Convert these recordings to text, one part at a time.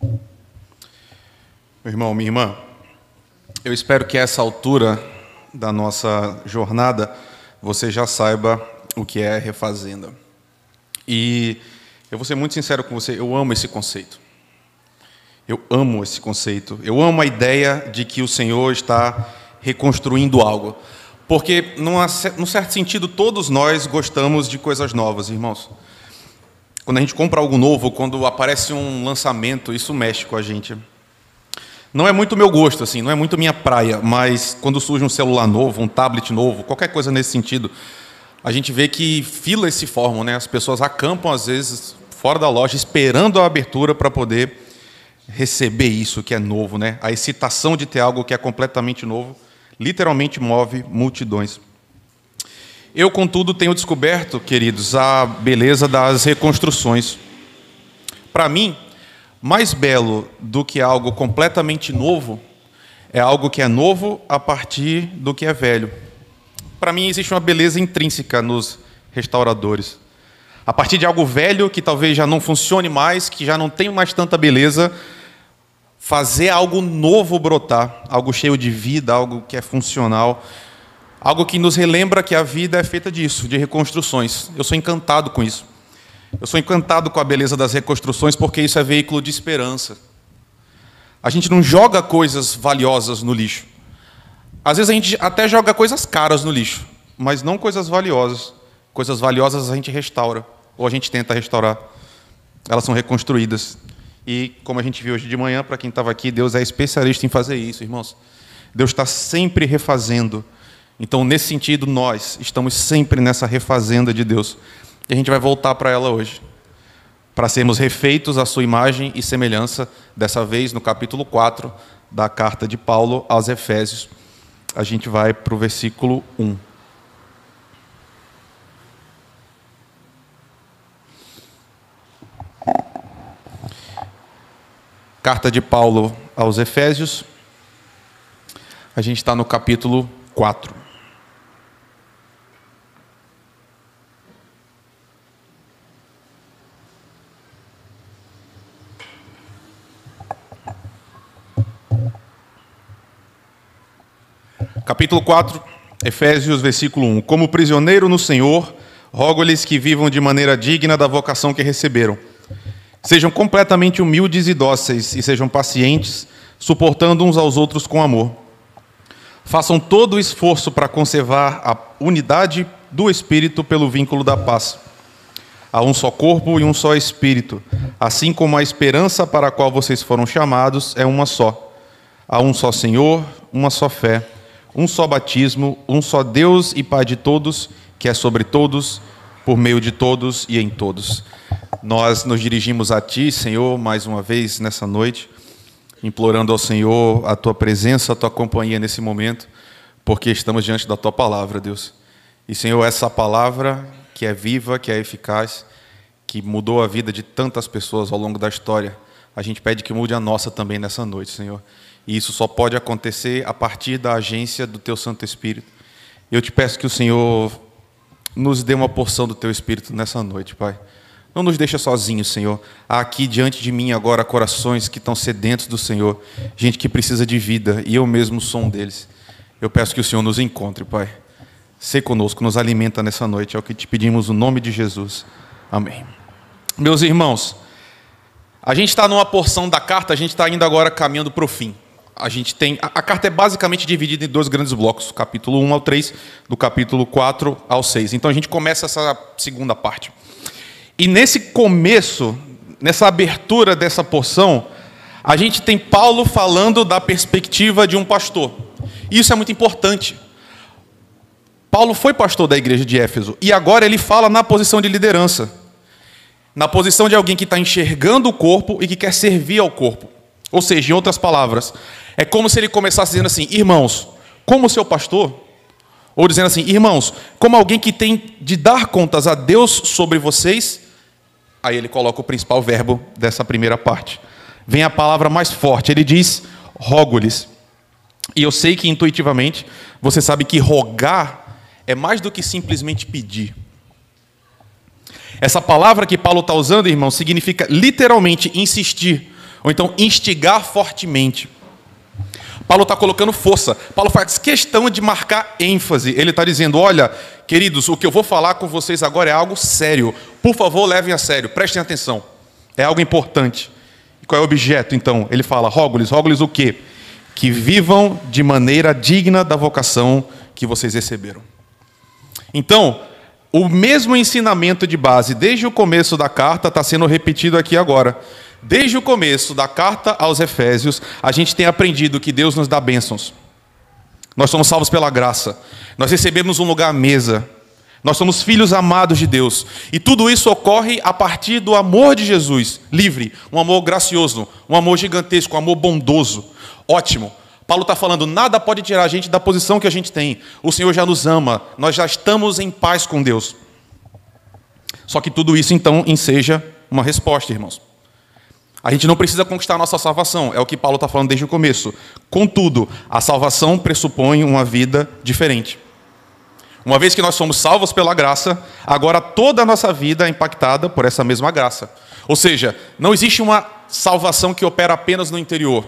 Meu irmão, minha irmã, eu espero que a essa altura da nossa jornada você já saiba o que é refazenda. E eu vou ser muito sincero com você, eu amo esse conceito. Eu amo esse conceito. Eu amo a ideia de que o Senhor está reconstruindo algo. Porque, num certo sentido, todos nós gostamos de coisas novas, irmãos. Quando a gente compra algo novo, quando aparece um lançamento, isso mexe com a gente. Não é muito meu gosto, assim, não é muito minha praia, mas quando surge um celular novo, um tablet novo, qualquer coisa nesse sentido, a gente vê que filas se formam, né? As pessoas acampam às vezes fora da loja esperando a abertura para poder receber isso que é novo, né? A excitação de ter algo que é completamente novo, literalmente move multidões. Eu, contudo, tenho descoberto, queridos, a beleza das reconstruções. Para mim, mais belo do que algo completamente novo é algo que é novo a partir do que é velho. Para mim, existe uma beleza intrínseca nos restauradores. A partir de algo velho que talvez já não funcione mais, que já não tem mais tanta beleza, fazer algo novo brotar, algo cheio de vida, algo que é funcional, algo que nos relembra que a vida é feita disso, de reconstruções. Eu sou encantado com isso. Eu sou encantado com a beleza das reconstruções porque isso é veículo de esperança. A gente não joga coisas valiosas no lixo. Às vezes a gente até joga coisas caras no lixo, mas não coisas valiosas. Coisas valiosas a gente restaura, ou a gente tenta restaurar. Elas são reconstruídas. E, como a gente viu hoje de manhã, para quem estava aqui, Deus é especialista em fazer isso, irmãos. Deus está sempre refazendo. Então, nesse sentido, nós estamos sempre nessa refazenda de Deus. E a gente vai voltar para ela hoje, para sermos refeitos à sua imagem e semelhança, dessa vez no capítulo 4 da carta de Paulo aos Efésios. A gente vai para o versículo 1. Carta de Paulo aos Efésios. A gente está no capítulo 4. Capítulo 4, Efésios, versículo 1. Como prisioneiro no Senhor, rogo-lhes que vivam de maneira digna da vocação que receberam. Sejam completamente humildes e dóceis, e sejam pacientes, suportando uns aos outros com amor. Façam todo o esforço para conservar a unidade do Espírito pelo vínculo da paz. Há um só corpo e um só Espírito, assim como a esperança para a qual vocês foram chamados é uma só. Há um só Senhor, uma só fé um só batismo, um só Deus e Pai de todos, que é sobre todos, por meio de todos e em todos. Nós nos dirigimos a Ti, Senhor, mais uma vez nessa noite, implorando ao Senhor a Tua presença, a Tua companhia nesse momento, porque estamos diante da Tua palavra, Deus. E, Senhor, essa palavra que é viva, que é eficaz, que mudou a vida de tantas pessoas ao longo da história, a gente pede que mude a nossa também nessa noite, Senhor. E isso só pode acontecer a partir da agência do Teu Santo Espírito. Eu te peço que o Senhor nos dê uma porção do Teu Espírito nessa noite, Pai. Não nos deixa sozinhos, Senhor. Há aqui diante de mim agora corações que estão sedentos do Senhor, gente que precisa de vida, e eu mesmo sou um deles. Eu peço que o Senhor nos encontre, Pai. Ser conosco, nos alimenta nessa noite, é o que te pedimos no nome de Jesus. Amém. Meus irmãos, a gente está numa porção da carta, a gente está indo agora caminhando para o fim a gente tem. A, a, carta é basicamente dividida em dois grandes blocos, capítulo 1 ao 3, do capítulo 4 ao 6. Então a gente começa essa segunda parte. E nesse começo, nessa abertura dessa porção, a gente tem Paulo falando da perspectiva de um pastor. E isso é muito importante. Paulo foi pastor da igreja de Éfeso e agora ele fala na posição de liderança, na posição de alguém que está enxergando o corpo e que quer servir ao corpo. Ou seja, em outras palavras, é como se ele começasse dizendo assim: irmãos, como seu pastor, ou dizendo assim: irmãos, como alguém que tem de dar contas a Deus sobre vocês, aí ele coloca o principal verbo dessa primeira parte. Vem a palavra mais forte, ele diz: rogo-lhes. E eu sei que intuitivamente você sabe que rogar é mais do que simplesmente pedir. Essa palavra que Paulo está usando, irmão, significa literalmente insistir, Ou então instigar fortemente. Paulo está colocando força. Paulo faz questão de marcar ênfase. Ele está dizendo: olha, queridos, o que eu vou falar com vocês agora é algo sério. Por favor, levem a sério, prestem atenção. É algo importante. E qual é o objeto, então? Ele fala: rogo-lhes, rogo-lhes o quê? Que vivam de maneira digna da vocação que vocês receberam. Então, o mesmo ensinamento de base desde o começo da carta está sendo repetido aqui agora. Desde o começo da carta aos Efésios, a gente tem aprendido que Deus nos dá bênçãos. Nós somos salvos pela graça. Nós recebemos um lugar à mesa. Nós somos filhos amados de Deus. E tudo isso ocorre a partir do amor de Jesus, livre, um amor gracioso, um amor gigantesco, um amor bondoso. Ótimo. Paulo está falando, nada pode tirar a gente da posição que a gente tem. O Senhor já nos ama, nós já estamos em paz com Deus. Só que tudo isso então enseja uma resposta, irmãos. A gente não precisa conquistar a nossa salvação, é o que Paulo está falando desde o começo. Contudo, a salvação pressupõe uma vida diferente. Uma vez que nós somos salvos pela graça, agora toda a nossa vida é impactada por essa mesma graça. Ou seja, não existe uma salvação que opera apenas no interior,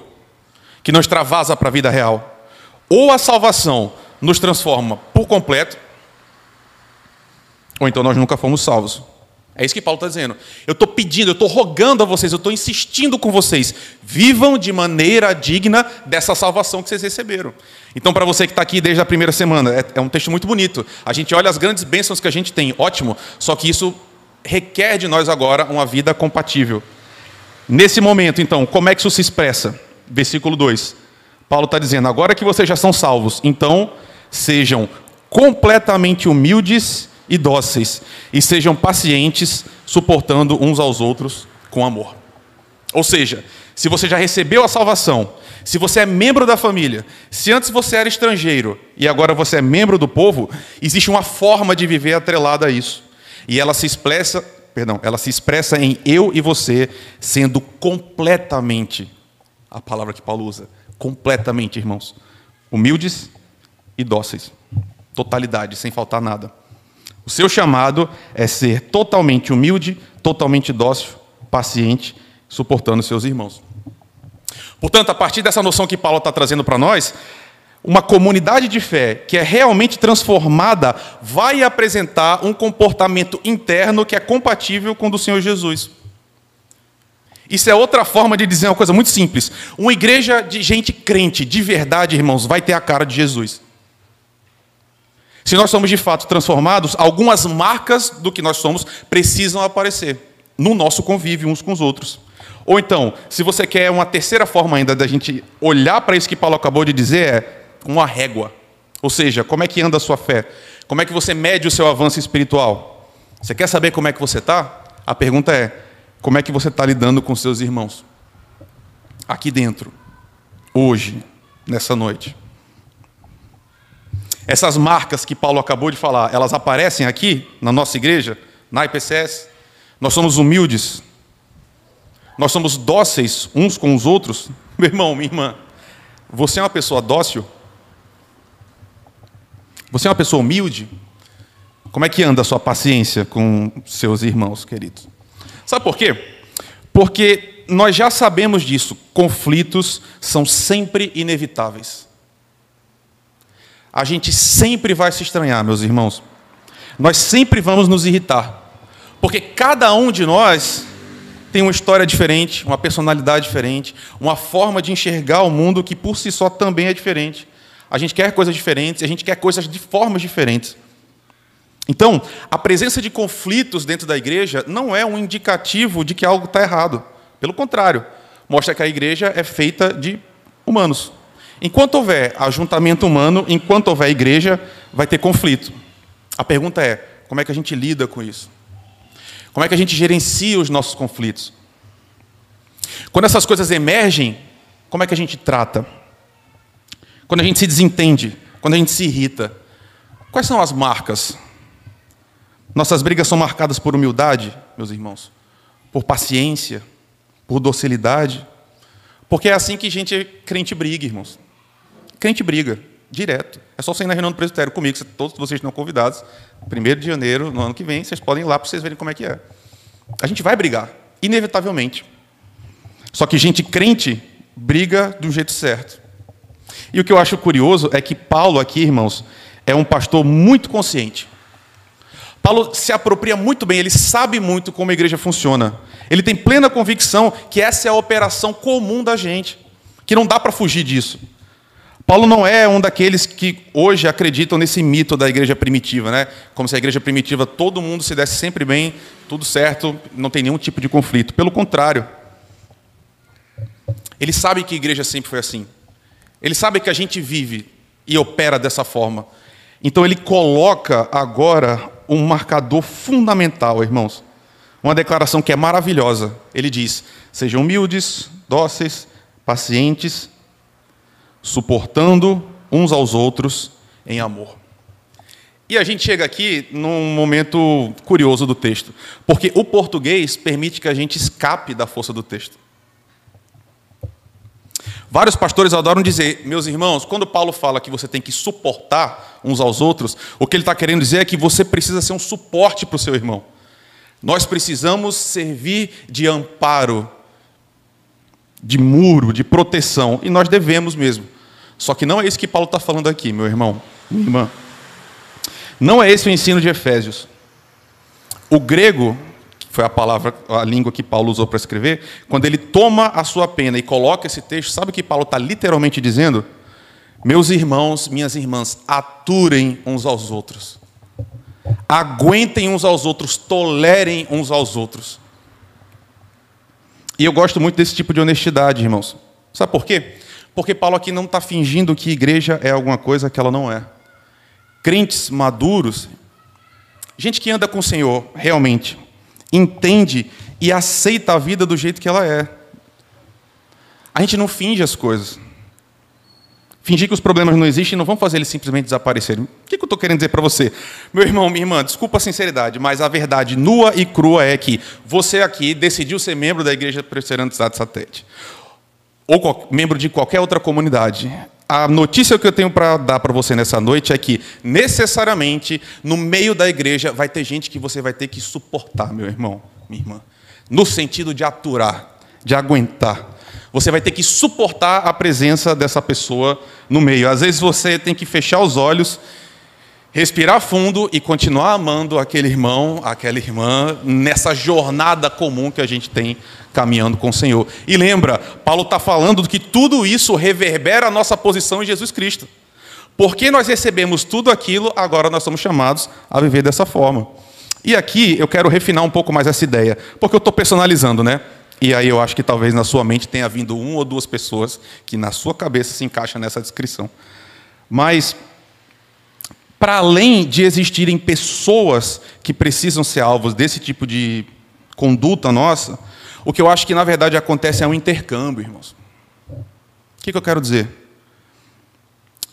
que nos extravasa para a vida real. Ou a salvação nos transforma por completo, ou então nós nunca fomos salvos. É isso que Paulo está dizendo. Eu estou pedindo, eu estou rogando a vocês, eu estou insistindo com vocês. Vivam de maneira digna dessa salvação que vocês receberam. Então, para você que está aqui desde a primeira semana, é, é um texto muito bonito. A gente olha as grandes bênçãos que a gente tem, ótimo, só que isso requer de nós agora uma vida compatível. Nesse momento, então, como é que isso se expressa? Versículo 2. Paulo está dizendo: agora que vocês já são salvos, então sejam completamente humildes e dóceis, e sejam pacientes, suportando uns aos outros com amor. Ou seja, se você já recebeu a salvação, se você é membro da família, se antes você era estrangeiro e agora você é membro do povo, existe uma forma de viver atrelada a isso. E ela se expressa, perdão, ela se expressa em eu e você sendo completamente a palavra que Paulo usa, completamente, irmãos, humildes e dóceis. Totalidade, sem faltar nada. O seu chamado é ser totalmente humilde, totalmente dócil, paciente, suportando seus irmãos. Portanto, a partir dessa noção que Paulo está trazendo para nós, uma comunidade de fé que é realmente transformada vai apresentar um comportamento interno que é compatível com o do Senhor Jesus. Isso é outra forma de dizer uma coisa muito simples. Uma igreja de gente crente, de verdade, irmãos, vai ter a cara de Jesus. Se nós somos de fato transformados, algumas marcas do que nós somos precisam aparecer no nosso convívio uns com os outros. Ou então, se você quer uma terceira forma ainda da gente olhar para isso que Paulo acabou de dizer, é uma régua. Ou seja, como é que anda a sua fé? Como é que você mede o seu avanço espiritual? Você quer saber como é que você está? A pergunta é: como é que você está lidando com seus irmãos? Aqui dentro, hoje, nessa noite. Essas marcas que Paulo acabou de falar, elas aparecem aqui na nossa igreja, na IPCS. Nós somos humildes, nós somos dóceis uns com os outros. Meu irmão, minha irmã, você é uma pessoa dócil? Você é uma pessoa humilde? Como é que anda a sua paciência com seus irmãos queridos? Sabe por quê? Porque nós já sabemos disso, conflitos são sempre inevitáveis a gente sempre vai se estranhar, meus irmãos. Nós sempre vamos nos irritar. Porque cada um de nós tem uma história diferente, uma personalidade diferente, uma forma de enxergar o mundo que por si só também é diferente. A gente quer coisas diferentes, a gente quer coisas de formas diferentes. Então, a presença de conflitos dentro da igreja não é um indicativo de que algo está errado. Pelo contrário, mostra que a igreja é feita de humanos. Enquanto houver ajuntamento humano, enquanto houver igreja, vai ter conflito. A pergunta é: como é que a gente lida com isso? Como é que a gente gerencia os nossos conflitos? Quando essas coisas emergem, como é que a gente trata? Quando a gente se desentende, quando a gente se irrita, quais são as marcas? Nossas brigas são marcadas por humildade, meus irmãos, por paciência, por docilidade, porque é assim que gente crente briga, irmãos. Crente briga, direto. É só você ir na reunião do presbitério comigo, todos vocês estão convidados. 1 de janeiro, no ano que vem, vocês podem ir lá para vocês verem como é que é. A gente vai brigar, inevitavelmente. Só que gente crente briga do jeito certo. E o que eu acho curioso é que Paulo aqui, irmãos, é um pastor muito consciente. Paulo se apropria muito bem, ele sabe muito como a igreja funciona. Ele tem plena convicção que essa é a operação comum da gente, que não dá para fugir disso. Paulo não é um daqueles que hoje acreditam nesse mito da igreja primitiva, né? Como se a igreja primitiva todo mundo se desse sempre bem, tudo certo, não tem nenhum tipo de conflito. Pelo contrário, ele sabe que a igreja sempre foi assim. Ele sabe que a gente vive e opera dessa forma. Então ele coloca agora um marcador fundamental, irmãos. Uma declaração que é maravilhosa. Ele diz: sejam humildes, dóceis, pacientes, suportando uns aos outros em amor. E a gente chega aqui num momento curioso do texto, porque o português permite que a gente escape da força do texto. Vários pastores adoram dizer, meus irmãos, quando Paulo fala que você tem que suportar uns aos outros, o que ele está querendo dizer é que você precisa ser um suporte para o seu irmão. Nós precisamos servir de amparo, de muro, de proteção, e nós devemos mesmo. Só que não é isso que Paulo está falando aqui, meu irmão, minha irmã. Não é esse o ensino de Efésios. O grego foi a palavra, a língua que Paulo usou para escrever, quando ele toma a sua pena e coloca esse texto, sabe o que Paulo está literalmente dizendo? Meus irmãos, minhas irmãs, aturem uns aos outros. Aguentem uns aos outros, tolerem uns aos outros. E eu gosto muito desse tipo de honestidade, irmãos. Sabe por quê? Porque Paulo aqui não está fingindo que igreja é alguma coisa que ela não é. Crentes maduros, gente que anda com o Senhor realmente, entende e aceita a vida do jeito que ela é. A gente não finge as coisas. Fingir que os problemas não existem não vão fazer eles simplesmente desaparecerem. O que eu estou querendo dizer para você? Meu irmão, minha irmã, desculpa a sinceridade, mas a verdade nua e crua é que você aqui decidiu ser membro da Igreja Presbiteriana de Cidade Satélite. Ou membro de qualquer outra comunidade. A notícia que eu tenho para dar para você nessa noite é que, necessariamente, no meio da igreja, vai ter gente que você vai ter que suportar, meu irmão, minha irmã. No sentido de aturar, de aguentar. Você vai ter que suportar a presença dessa pessoa no meio. Às vezes você tem que fechar os olhos, respirar fundo e continuar amando aquele irmão, aquela irmã, nessa jornada comum que a gente tem caminhando com o Senhor. E lembra, Paulo está falando que tudo isso reverbera a nossa posição em Jesus Cristo. Porque nós recebemos tudo aquilo, agora nós somos chamados a viver dessa forma. E aqui eu quero refinar um pouco mais essa ideia, porque eu estou personalizando, né? E aí eu acho que talvez na sua mente tenha vindo uma ou duas pessoas que na sua cabeça se encaixa nessa descrição. Mas para além de existirem pessoas que precisam ser alvos desse tipo de conduta nossa, o que eu acho que na verdade acontece é um intercâmbio, irmãos. O que, que eu quero dizer?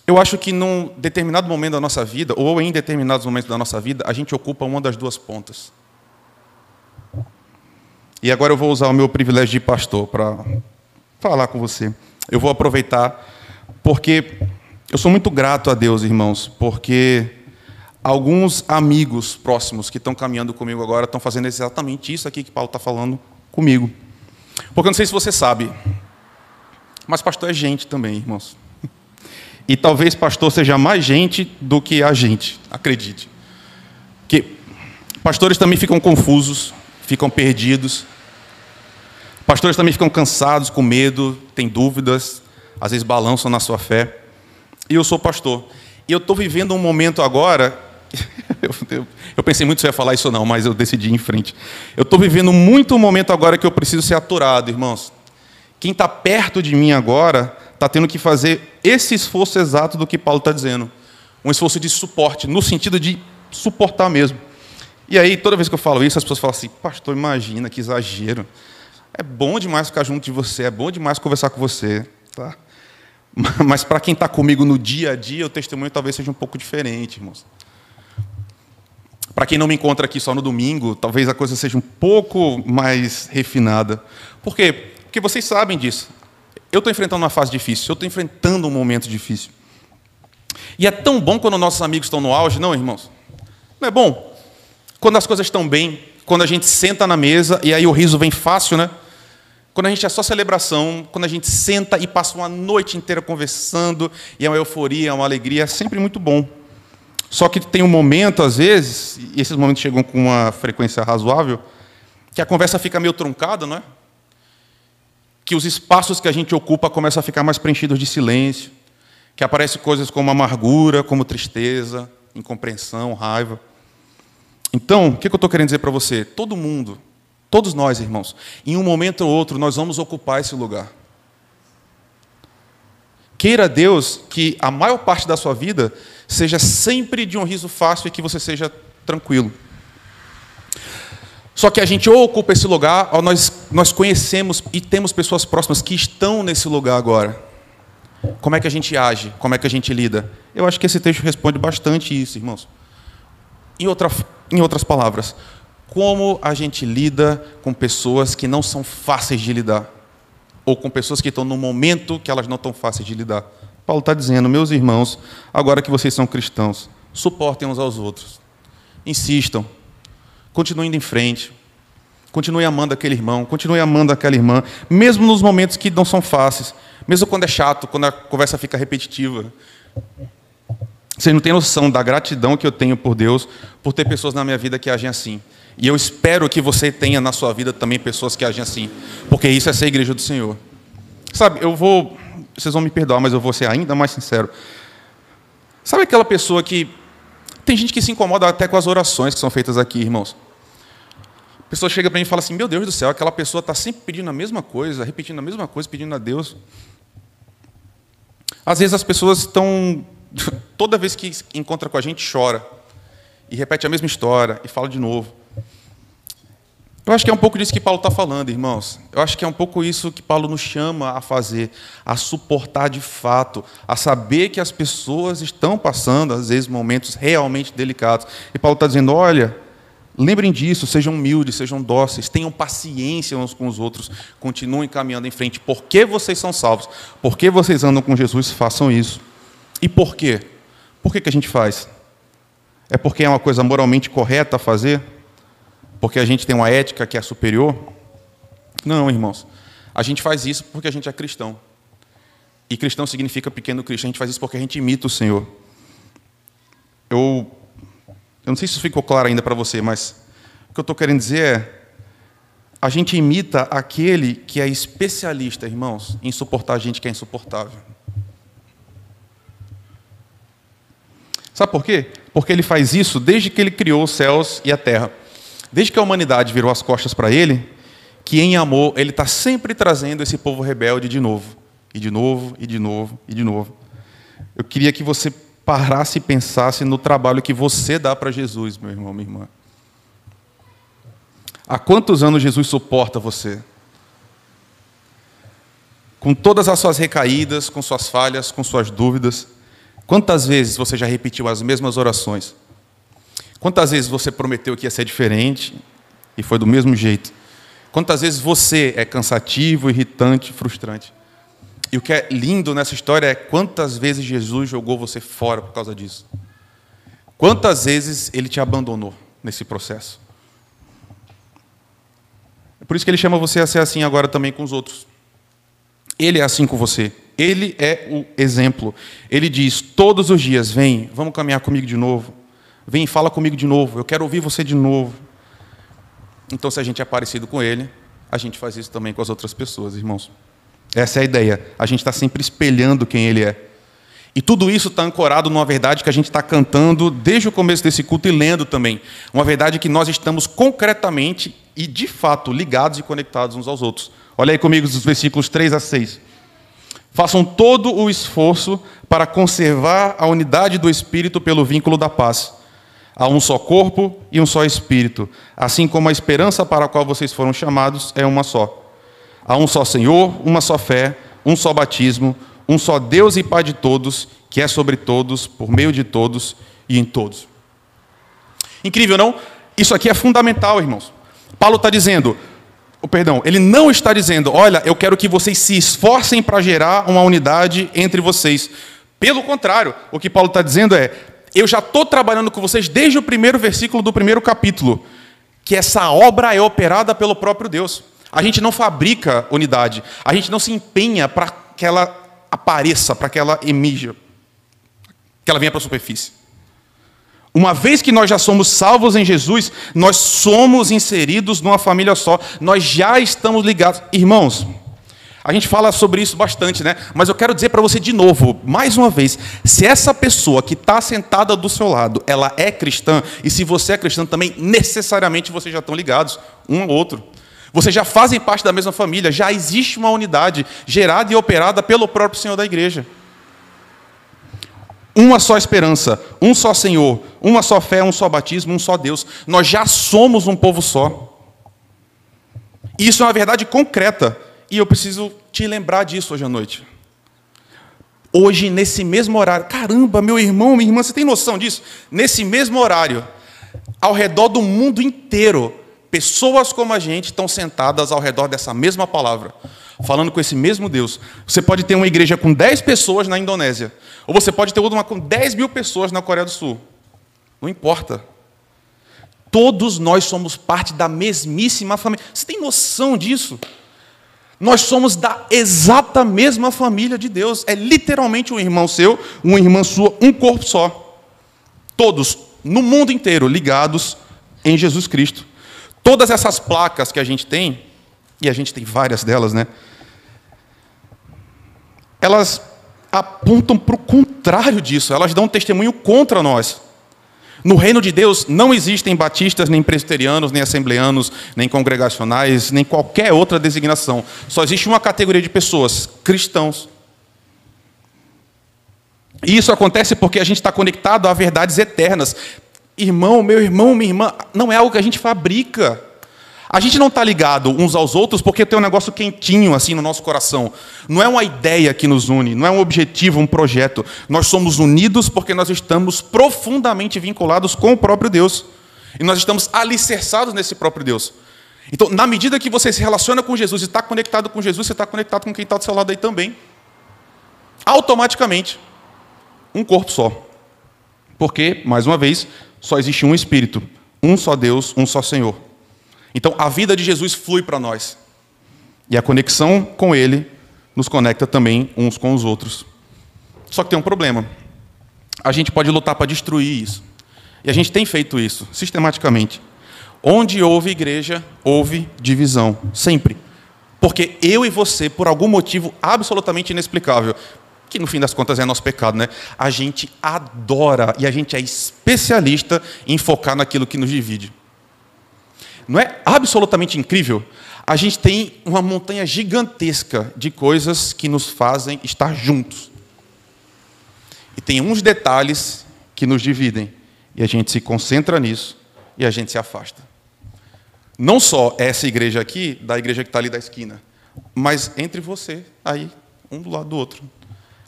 Eu acho que num determinado momento da nossa vida, ou em determinados momentos da nossa vida, a gente ocupa uma das duas pontas. E agora eu vou usar o meu privilégio de pastor para falar com você. Eu vou aproveitar, porque eu sou muito grato a Deus, irmãos, porque alguns amigos próximos que estão caminhando comigo agora estão fazendo exatamente isso aqui que Paulo está falando comigo. Porque eu não sei se você sabe, mas pastor é gente também, irmãos. E talvez pastor seja mais gente do que a gente, acredite. Que pastores também ficam confusos, ficam perdidos. Pastores também ficam cansados, com medo, têm dúvidas, às vezes balançam na sua fé. E eu sou pastor. E eu estou vivendo um momento agora Eu, eu, eu, pensei muito se eu ia falar isso ou não, mas eu decidi ir em frente. Eu estou vivendo muito um momento agora que eu preciso ser aturado, irmãos. Quem está perto de mim agora está tendo que fazer esse esforço exato do que Paulo está dizendo. Um esforço de suporte, no sentido de suportar mesmo. E aí, toda vez que eu falo isso, as pessoas falam assim: Pastor, imagina que exagero. É bom demais ficar junto de você, é bom demais conversar com você. Tá? Mas para quem está comigo no dia a dia, o testemunho talvez seja um pouco diferente, irmãos. Para quem não me encontra aqui só no domingo, talvez a coisa seja um pouco mais refinada. Por quê? Porque vocês sabem disso. Eu estou enfrentando uma fase difícil, eu estou enfrentando um momento difícil. E é tão bom quando nossos amigos estão no auge, não, irmãos? Não é bom? Quando as coisas estão bem, quando a gente senta na mesa e aí o riso vem fácil, né? quando a gente é só celebração, quando a gente senta e passa uma noite inteira conversando, e é uma euforia, é uma alegria, é sempre muito bom. Só que tem um momento, às vezes, e esses momentos chegam com uma frequência razoável, que a conversa fica meio truncada, não é? Que os espaços que a gente ocupa começam a ficar mais preenchidos de silêncio, que aparecem coisas como amargura, como tristeza, incompreensão, raiva. Então, o que eu estou querendo dizer para você? Todo mundo, todos nós, irmãos, em um momento ou outro, nós vamos ocupar esse lugar. Queira Deus que a maior parte da sua vida seja sempre de um riso fácil e que você seja tranquilo. Só que a gente ou ocupa esse lugar, ou nós, nós conhecemos e temos pessoas próximas que estão nesse lugar agora. Como é que a gente age? Como é que a gente lida? Eu acho que esse texto responde bastante isso, irmãos. Em, outra, em outras palavras, como a gente lida com pessoas que não são fáceis de lidar? Ou com pessoas que estão no momento que elas não estão fáceis de lidar? Paulo está dizendo, meus irmãos, agora que vocês são cristãos, suportem uns aos outros. Insistam. Continuem indo em frente. Continue amando aquele irmão, continue amando aquela irmã, mesmo nos momentos que não são fáceis, mesmo quando é chato, quando a conversa fica repetitiva. Vocês não têm noção da gratidão que eu tenho por Deus, por ter pessoas na minha vida que agem assim. E eu espero que você tenha na sua vida também pessoas que agem assim, porque isso é ser igreja do Senhor. Sabe, eu vou vocês vão me perdoar, mas eu vou ser ainda mais sincero. Sabe aquela pessoa que. Tem gente que se incomoda até com as orações que são feitas aqui, irmãos. A pessoa chega para mim e fala assim: Meu Deus do céu, aquela pessoa está sempre pedindo a mesma coisa, repetindo a mesma coisa, pedindo a Deus. Às vezes as pessoas estão. Toda vez que encontra com a gente, chora. E repete a mesma história, e fala de novo. Eu acho que é um pouco disso que Paulo está falando, irmãos. Eu acho que é um pouco isso que Paulo nos chama a fazer, a suportar de fato, a saber que as pessoas estão passando, às vezes, momentos realmente delicados. E Paulo está dizendo: olha, lembrem disso, sejam humildes, sejam dóceis, tenham paciência uns com os outros, continuem caminhando em frente. Porque vocês são salvos, porque vocês andam com Jesus, façam isso. E por quê? Por que, que a gente faz? É porque é uma coisa moralmente correta a fazer? porque a gente tem uma ética que é superior. Não, irmãos. A gente faz isso porque a gente é cristão. E cristão significa pequeno Cristo. A gente faz isso porque a gente imita o Senhor. Eu, eu não sei se isso ficou claro ainda para você, mas o que eu estou querendo dizer é: a gente imita aquele que é especialista, irmãos, em suportar a gente que é insuportável. Sabe por quê? Porque ele faz isso desde que ele criou os céus e a terra. Desde que a humanidade virou as costas para ele, que em amor ele está sempre trazendo esse povo rebelde de novo, e de novo, e de novo, e de novo. Eu queria que você parasse e pensasse no trabalho que você dá para Jesus, meu irmão, minha irmã. Há quantos anos Jesus suporta você? Com todas as suas recaídas, com suas falhas, com suas dúvidas. Quantas vezes você já repetiu as mesmas orações? Quantas vezes você prometeu que ia ser diferente e foi do mesmo jeito? Quantas vezes você é cansativo, irritante, frustrante? E o que é lindo nessa história é quantas vezes Jesus jogou você fora por causa disso. Quantas vezes ele te abandonou nesse processo. É por isso que ele chama você a ser assim agora também com os outros. Ele é assim com você. Ele é o exemplo. Ele diz todos os dias: vem, vamos caminhar comigo de novo. Vem fala comigo de novo, eu quero ouvir você de novo. Então, se a gente é parecido com ele, a gente faz isso também com as outras pessoas, irmãos. Essa é a ideia. A gente está sempre espelhando quem ele é. E tudo isso está ancorado numa verdade que a gente está cantando desde o começo desse culto e lendo também. Uma verdade que nós estamos concretamente e de fato ligados e conectados uns aos outros. Olha aí comigo os versículos 3 a 6. Façam todo o esforço para conservar a unidade do Espírito pelo vínculo da paz. Há um só corpo e um só espírito, assim como a esperança para a qual vocês foram chamados é uma só. Há um só Senhor, uma só fé, um só batismo, um só Deus e Pai de todos, que é sobre todos, por meio de todos e em todos. Incrível, não? Isso aqui é fundamental, irmãos. Paulo está dizendo, oh, perdão, ele não está dizendo, olha, eu quero que vocês se esforcem para gerar uma unidade entre vocês. Pelo contrário, o que Paulo está dizendo é, eu já estou trabalhando com vocês desde o primeiro versículo do primeiro capítulo, que essa obra é operada pelo próprio Deus. A gente não fabrica unidade. A gente não se empenha para que ela apareça, para que ela emija, que ela venha para a superfície. Uma vez que nós já somos salvos em Jesus, nós somos inseridos numa família só, nós já estamos ligados. Irmãos, a gente fala sobre isso bastante, né? Mas eu quero dizer para você de novo, mais uma vez, se essa pessoa que está sentada do seu lado, ela é cristã, e se você é cristão também, necessariamente vocês já estão ligados um ao outro. Vocês já fazem parte da mesma família, já existe uma unidade gerada e operada pelo próprio Senhor da igreja uma só esperança, um só Senhor, uma só fé, um só batismo, um só Deus. Nós já somos um povo só. Isso é uma verdade concreta. E eu preciso te lembrar disso hoje à noite. Hoje, nesse mesmo horário, caramba, meu irmão, minha irmã, você tem noção disso? Nesse mesmo horário, ao redor do mundo inteiro, pessoas como a gente estão sentadas ao redor dessa mesma palavra falando com esse mesmo Deus. Você pode ter uma igreja com 10 pessoas na Indonésia, ou você pode ter uma com 10 mil pessoas na Coreia do Sul. Não importa. Todos nós somos parte da mesmíssima família. Você tem noção disso? Nós somos da exata mesma família de Deus. É literalmente um irmão seu, uma irmã sua, um corpo só. Todos, no mundo inteiro, ligados em Jesus Cristo. Todas essas placas que a gente tem, e a gente tem várias delas, né? Elas apontam para o contrário disso, elas dão testemunho contra nós. No reino de Deus não existem batistas, nem presbiterianos, nem assembleanos, nem congregacionais, nem qualquer outra designação. Só existe uma categoria de pessoas: cristãos. E isso acontece porque a gente está conectado a verdades eternas. Irmão, meu irmão, minha irmã, não é algo que a gente fabrica. A gente não está ligado uns aos outros porque tem um negócio quentinho assim no nosso coração. Não é uma ideia que nos une, não é um objetivo, um projeto. Nós somos unidos porque nós estamos profundamente vinculados com o próprio Deus. E nós estamos alicerçados nesse próprio Deus. Então, na medida que você se relaciona com Jesus e está conectado com Jesus, você está conectado com quem está do seu lado aí também. Automaticamente. Um corpo só. Porque, mais uma vez, só existe um Espírito, um só Deus, um só Senhor. Então, a vida de Jesus flui para nós. E a conexão com Ele nos conecta também uns com os outros. Só que tem um problema. A gente pode lutar para destruir isso. E a gente tem feito isso, sistematicamente. Onde houve igreja, houve divisão. Sempre. Porque eu e você, por algum motivo absolutamente inexplicável, que no fim das contas é nosso pecado, né? A gente adora e a gente é especialista em focar naquilo que nos divide. Não é absolutamente incrível? A gente tem uma montanha gigantesca de coisas que nos fazem estar juntos. E tem uns detalhes que nos dividem. E a gente se concentra nisso e a gente se afasta. Não só essa igreja aqui, da igreja que está ali da esquina, mas entre você, aí, um do lado do outro.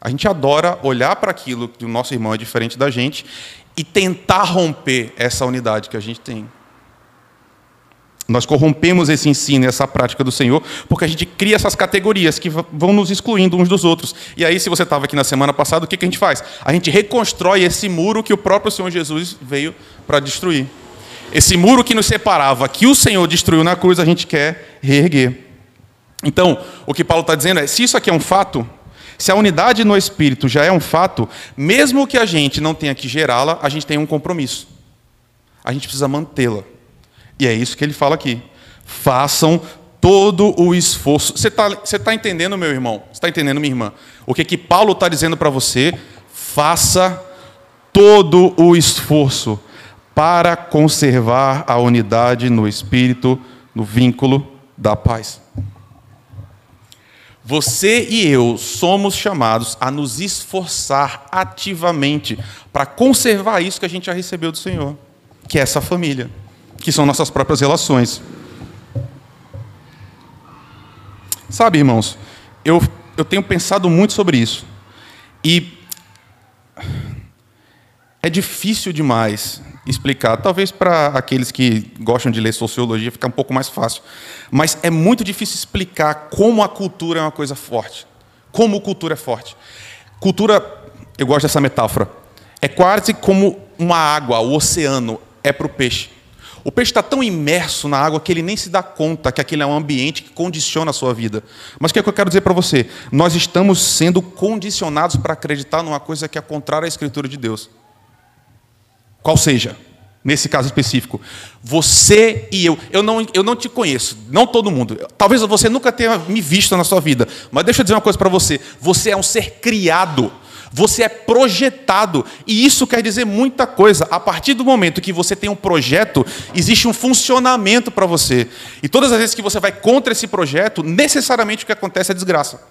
A gente adora olhar para aquilo que o nosso irmão é diferente da gente e tentar romper essa unidade que a gente tem. Nós corrompemos esse ensino, essa prática do Senhor, porque a gente cria essas categorias que vão nos excluindo uns dos outros. E aí, se você estava aqui na semana passada, o que a gente faz? A gente reconstrói esse muro que o próprio Senhor Jesus veio para destruir. Esse muro que nos separava, que o Senhor destruiu na cruz, a gente quer reerguer. Então, o que Paulo está dizendo é: se isso aqui é um fato, se a unidade no Espírito já é um fato, mesmo que a gente não tenha que gerá-la, a gente tem um compromisso. A gente precisa mantê-la. E é isso que ele fala aqui. Façam todo o esforço. Você está tá entendendo, meu irmão? Você está entendendo, minha irmã? O que, que Paulo está dizendo para você? Faça todo o esforço para conservar a unidade no espírito, no vínculo da paz. Você e eu somos chamados a nos esforçar ativamente para conservar isso que a gente já recebeu do Senhor, que é essa família que são nossas próprias relações. Sabe, irmãos, eu, eu tenho pensado muito sobre isso. E é difícil demais explicar. Talvez para aqueles que gostam de ler sociologia fica um pouco mais fácil. Mas é muito difícil explicar como a cultura é uma coisa forte. Como cultura é forte. Cultura, eu gosto dessa metáfora, é quase como uma água, o oceano é para o peixe. O peixe está tão imerso na água que ele nem se dá conta que aquele é um ambiente que condiciona a sua vida. Mas o que, é que eu quero dizer para você? Nós estamos sendo condicionados para acreditar numa coisa que é contrária à Escritura de Deus. Qual seja? Nesse caso específico, você e eu, eu não, eu não te conheço, não todo mundo. Talvez você nunca tenha me visto na sua vida, mas deixa eu dizer uma coisa para você: você é um ser criado você é projetado, e isso quer dizer muita coisa. A partir do momento que você tem um projeto, existe um funcionamento para você. E todas as vezes que você vai contra esse projeto, necessariamente o que acontece é desgraça.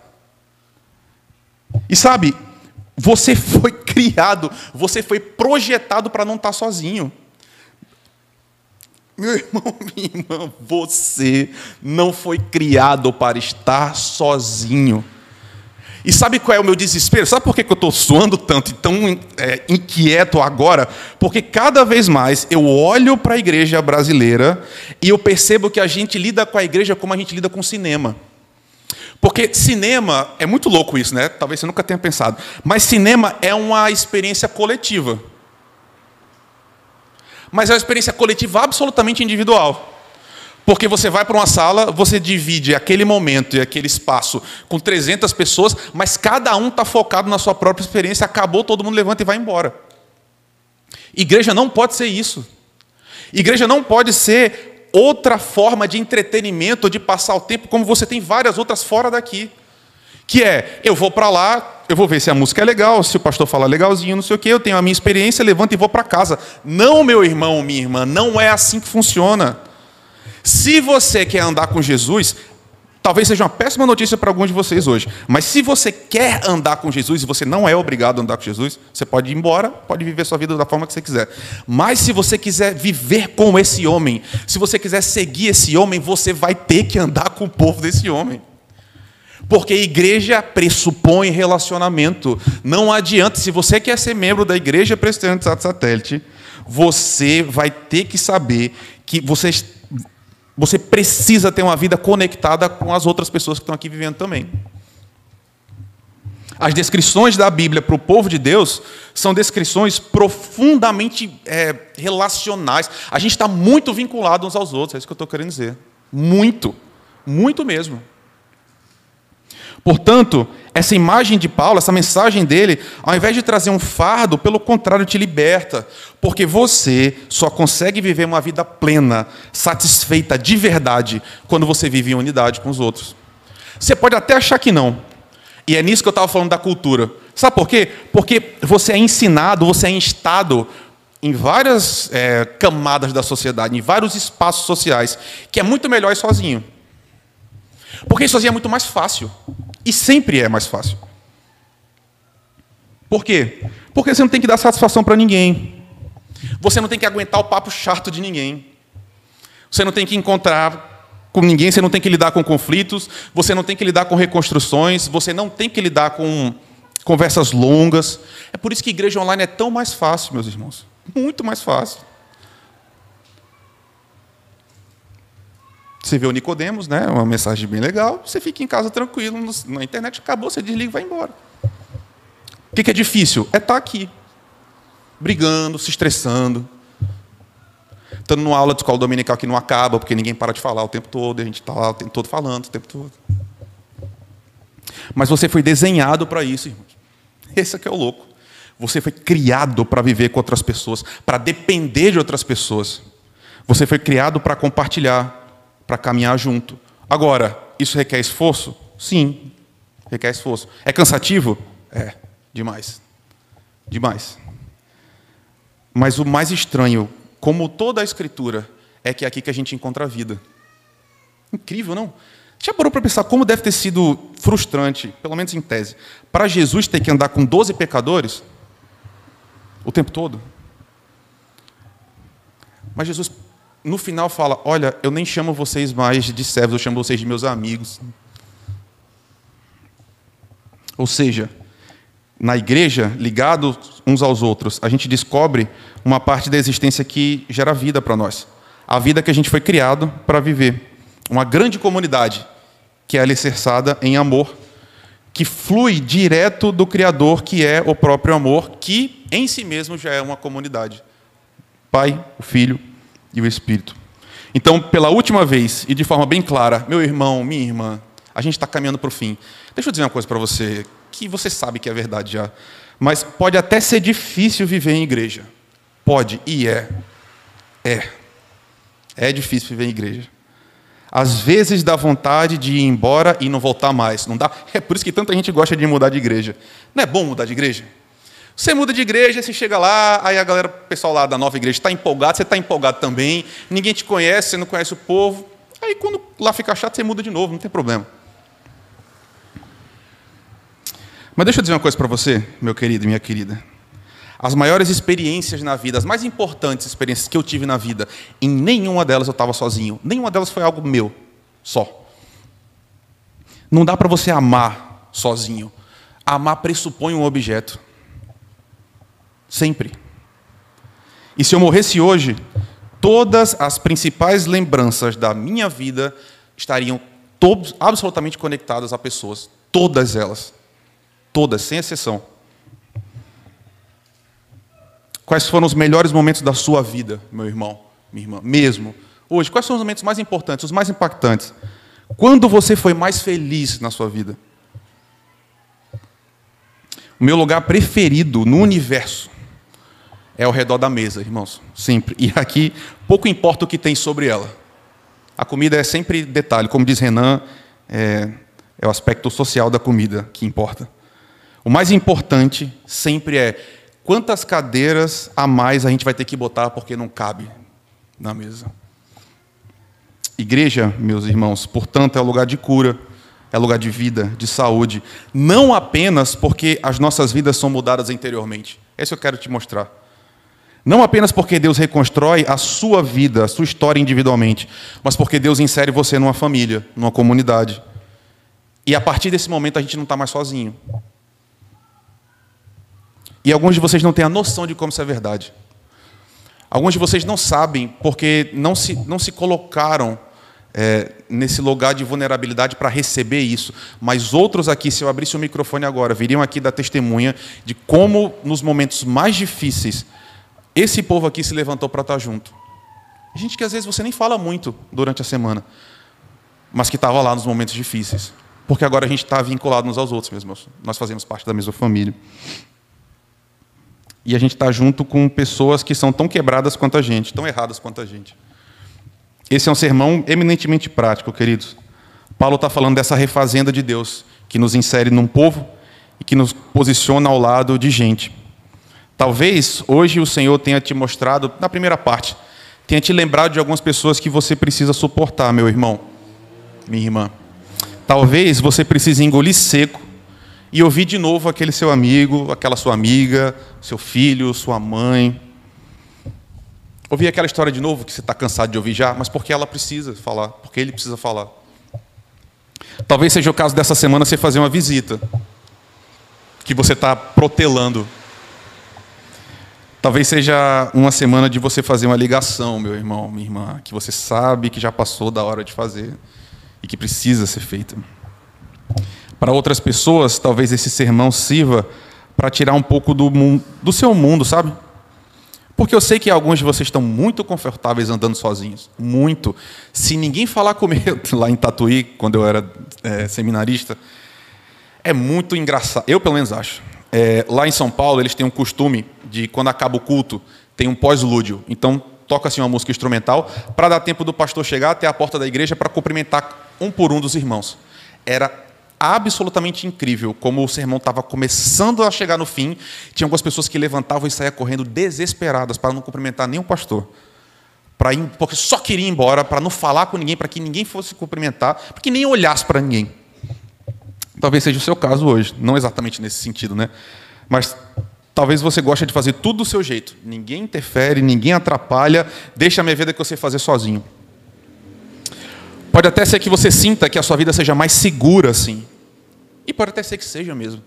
E sabe, você foi criado, você foi projetado para não estar sozinho. Meu irmão, minha irmã, você não foi criado para estar sozinho. E sabe qual é o meu desespero? Sabe por que eu estou suando tanto e tão é, inquieto agora? Porque cada vez mais eu olho para a igreja brasileira e eu percebo que a gente lida com a igreja como a gente lida com o cinema. Porque cinema, é muito louco isso, né? Talvez você nunca tenha pensado. Mas cinema é uma experiência coletiva. Mas é uma experiência coletiva absolutamente individual. Porque você vai para uma sala, você divide aquele momento e aquele espaço com 300 pessoas, mas cada um está focado na sua própria experiência, acabou, todo mundo levanta e vai embora. Igreja não pode ser isso. Igreja não pode ser outra forma de entretenimento de passar o tempo, como você tem várias outras fora daqui. Que é, eu vou para lá, eu vou ver se a música é legal, se o pastor fala legalzinho, não sei o quê, eu tenho a minha experiência, levanto e vou para casa. Não, meu irmão, minha irmã, não é assim que funciona. Se você quer andar com Jesus, talvez seja uma péssima notícia para alguns de vocês hoje, mas se você quer andar com Jesus e você não é obrigado a andar com Jesus, você pode ir embora, pode viver sua vida da forma que você quiser. Mas se você quiser viver com esse homem, se você quiser seguir esse homem, você vai ter que andar com o povo desse homem. Porque igreja pressupõe relacionamento. Não adianta, se você quer ser membro da igreja Presbiteriana de Satélite, você vai ter que saber que você você precisa ter uma vida conectada com as outras pessoas que estão aqui vivendo também. As descrições da Bíblia para o povo de Deus são descrições profundamente é, relacionais. A gente está muito vinculado uns aos outros, é isso que eu estou querendo dizer. Muito, muito mesmo. Portanto, essa imagem de Paulo, essa mensagem dele, ao invés de trazer um fardo, pelo contrário, te liberta. Porque você só consegue viver uma vida plena, satisfeita de verdade, quando você vive em unidade com os outros. Você pode até achar que não. E é nisso que eu estava falando da cultura. Sabe por quê? Porque você é ensinado, você é instado em várias é, camadas da sociedade, em vários espaços sociais, que é muito melhor ir sozinho. Porque ir sozinho é muito mais fácil. E sempre é mais fácil. Por quê? Porque você não tem que dar satisfação para ninguém. Você não tem que aguentar o papo chato de ninguém. Você não tem que encontrar com ninguém, você não tem que lidar com conflitos, você não tem que lidar com reconstruções, você não tem que lidar com conversas longas. É por isso que igreja online é tão mais fácil, meus irmãos. Muito mais fácil. Você vê o Nicodemos, né? Uma mensagem bem legal. Você fica em casa tranquilo, na internet acabou, você desliga e vai embora. O que é difícil? É estar tá aqui, brigando, se estressando, estando numa aula de escola dominical que não acaba, porque ninguém para de falar o tempo todo, a gente está lá o tempo todo falando, o tempo todo. Mas você foi desenhado para isso, irmãos. Esse aqui é o louco. Você foi criado para viver com outras pessoas, para depender de outras pessoas. Você foi criado para compartilhar para caminhar junto. Agora, isso requer esforço? Sim, requer esforço. É cansativo? É, demais. Demais. Mas o mais estranho, como toda a Escritura, é que é aqui que a gente encontra a vida. Incrível, não? Já parou para pensar como deve ter sido frustrante, pelo menos em tese, para Jesus ter que andar com 12 pecadores o tempo todo? Mas Jesus no final fala: Olha, eu nem chamo vocês mais de servos, eu chamo vocês de meus amigos. Ou seja, na igreja, ligados uns aos outros, a gente descobre uma parte da existência que gera vida para nós. A vida que a gente foi criado para viver. Uma grande comunidade que é alicerçada em amor, que flui direto do Criador, que é o próprio amor, que em si mesmo já é uma comunidade. Pai, o Filho e o Espírito. Então, pela última vez e de forma bem clara, meu irmão, minha irmã, a gente está caminhando para o fim. Deixa eu dizer uma coisa para você, que você sabe que é verdade já. Mas pode até ser difícil viver em igreja. Pode, e é. É. É difícil viver em igreja. Às vezes dá vontade de ir embora e não voltar mais. Não dá? É por isso que tanta gente gosta de mudar de igreja. Não é bom mudar de igreja? Você muda de igreja, você chega lá, aí a galera, o pessoal lá da nova igreja está empolgado, você está empolgado também, ninguém te conhece, você não conhece o povo. Aí quando lá fica chato, você muda de novo, não tem problema. Mas deixa eu dizer uma coisa para você, meu querido e minha querida. As maiores experiências na vida, as mais importantes experiências que eu tive na vida, em nenhuma delas eu estava sozinho. Nenhuma delas foi algo meu, só. Não dá para você amar sozinho. Amar pressupõe um objeto. Sempre. E se eu morresse hoje, todas as principais lembranças da minha vida estariam todos, absolutamente conectadas a pessoas. Todas elas. Todas, sem exceção. Quais foram os melhores momentos da sua vida, meu irmão, minha irmã? Mesmo. Hoje, quais são os momentos mais importantes, os mais impactantes? Quando você foi mais feliz na sua vida? O meu lugar preferido no universo é ao redor da mesa, irmãos. Sempre. E aqui, pouco importa o que tem sobre ela. A comida é sempre detalhe. Como diz Renan, é, é o aspecto social da comida que importa. O mais importante sempre é quantas cadeiras a mais a gente vai ter que botar porque não cabe na mesa. Igreja, meus irmãos, portanto, é lugar de cura, é lugar de vida, de saúde, não apenas porque as nossas vidas são mudadas interiormente. Esse eu quero te mostrar. Não apenas porque Deus reconstrói a sua vida, a sua história individualmente, mas porque Deus insere você numa família, numa comunidade. E a partir desse momento a gente não está mais sozinho. E alguns de vocês não têm a noção de como isso é verdade. Alguns de vocês não sabem porque não se, não se colocaram é, nesse lugar de vulnerabilidade para receber isso. Mas outros aqui, se eu abrisse o microfone agora, viriam aqui dar testemunha de como, nos momentos mais difíceis, esse povo aqui se levantou para estar junto. Gente que às vezes você nem fala muito durante a semana, mas que estava lá nos momentos difíceis. Porque agora a gente está vinculado uns aos outros mesmo. Nós fazemos parte da mesma família e a gente está junto com pessoas que são tão quebradas quanto a gente, tão erradas quanto a gente. Esse é um sermão eminentemente prático, queridos. Paulo está falando dessa refazenda de Deus, que nos insere num povo e que nos posiciona ao lado de gente. Talvez hoje o Senhor tenha te mostrado, na primeira parte, tenha te lembrado de algumas pessoas que você precisa suportar, meu irmão, minha irmã. Talvez você precise engolir seco e ouvir de novo aquele seu amigo, aquela sua amiga, seu filho, sua mãe. Ouvir aquela história de novo que você está cansado de ouvir já, mas porque ela precisa falar, porque ele precisa falar. Talvez seja o caso dessa semana você fazer uma visita, que você está protelando. Talvez seja uma semana de você fazer uma ligação, meu irmão, minha irmã, que você sabe que já passou da hora de fazer e que precisa ser feita. Para outras pessoas, talvez esse sermão sirva para tirar um pouco do, mundo, do seu mundo, sabe? Porque eu sei que alguns de vocês estão muito confortáveis andando sozinhos. Muito. Se ninguém falar comigo lá em Tatuí, quando eu era é, seminarista, é muito engraçado. Eu, pelo menos, acho. É, lá em São Paulo, eles têm um costume de, quando acaba o culto, tem um pós-lúdio. Então, toca-se uma música instrumental para dar tempo do pastor chegar até a porta da igreja para cumprimentar um por um dos irmãos. Era absolutamente incrível como o sermão estava começando a chegar no fim. Tinha algumas pessoas que levantavam e saíam correndo desesperadas para não cumprimentar nenhum pastor. Para ir, porque só queria ir embora, para não falar com ninguém, para que ninguém fosse cumprimentar, para que nem olhasse para ninguém. Talvez seja o seu caso hoje, não exatamente nesse sentido, né? Mas talvez você goste de fazer tudo do seu jeito. Ninguém interfere, ninguém atrapalha, deixa a minha vida que você fazer sozinho. Pode até ser que você sinta que a sua vida seja mais segura assim. E pode até ser que seja mesmo.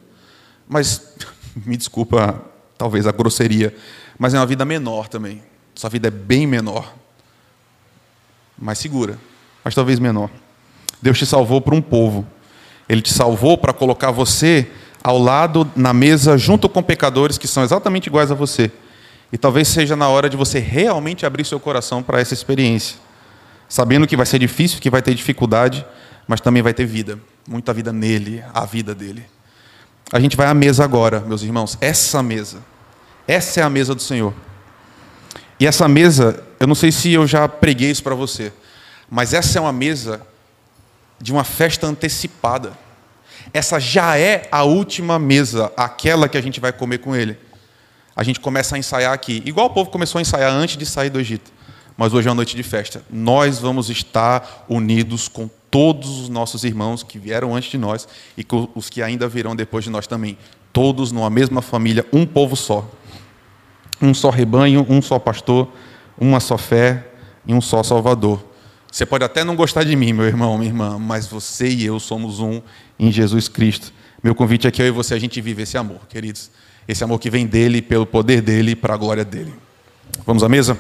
Mas, me desculpa, talvez a grosseria, mas é uma vida menor também. Sua vida é bem menor. Mais segura, mas talvez menor. Deus te salvou para um povo. Ele te salvou para colocar você ao lado na mesa junto com pecadores que são exatamente iguais a você E talvez seja na hora de você realmente abrir seu coração para essa experiência, sabendo que vai ser difícil, que vai ter dificuldade, mas também vai ter vida, muita vida nele, a vida dele. A gente vai à mesa agora, meus irmãos, essa mesa. Essa é a mesa do Senhor. E essa mesa, eu não sei se eu já preguei isso para você, mas essa é uma mesa de uma festa antecipada. Essa já é a última mesa, aquela que a gente vai comer com ele. A gente começa a ensaiar aqui, igual o povo começou a ensaiar antes de sair do Egito. Mas hoje é uma noite de festa. Nós vamos estar unidos com todos os nossos irmãos que vieram antes de nós e com os que ainda virão depois de nós também. Todos numa mesma família, um povo só. Um só rebanho, um só pastor, uma só fé e um só Salvador. Você pode até não gostar de mim, meu irmão, minha irmã, mas você e eu somos um em Jesus Cristo. Meu convite é que eu e você a gente vive esse amor, queridos. Esse amor que vem dele, pelo poder dele, para a glória dele. Vamos à mesa?